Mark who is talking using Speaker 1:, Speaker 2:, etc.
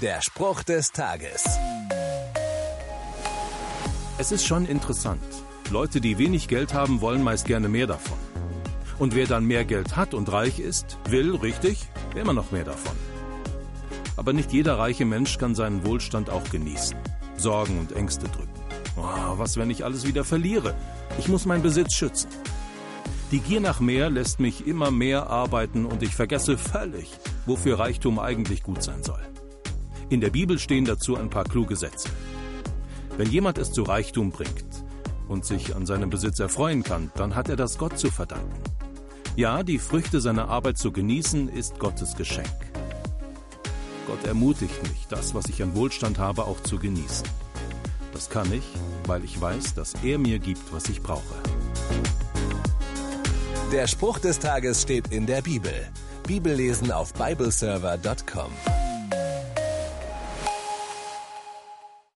Speaker 1: Der Spruch des Tages.
Speaker 2: Es ist schon interessant. Leute, die wenig Geld haben, wollen meist gerne mehr davon. Und wer dann mehr Geld hat und reich ist, will, richtig, immer noch mehr davon. Aber nicht jeder reiche Mensch kann seinen Wohlstand auch genießen. Sorgen und Ängste drücken. Oh, was, wenn ich alles wieder verliere? Ich muss meinen Besitz schützen. Die Gier nach mehr lässt mich immer mehr arbeiten und ich vergesse völlig, wofür Reichtum eigentlich gut sein soll. In der Bibel stehen dazu ein paar kluge Sätze. Wenn jemand es zu Reichtum bringt und sich an seinem Besitz erfreuen kann, dann hat er das Gott zu verdanken. Ja, die Früchte seiner Arbeit zu genießen, ist Gottes Geschenk. Gott ermutigt mich, das, was ich an Wohlstand habe, auch zu genießen. Das kann ich, weil ich weiß, dass er mir gibt, was ich brauche.
Speaker 1: Der Spruch des Tages steht in der Bibel. Bibellesen auf bibleserver.com.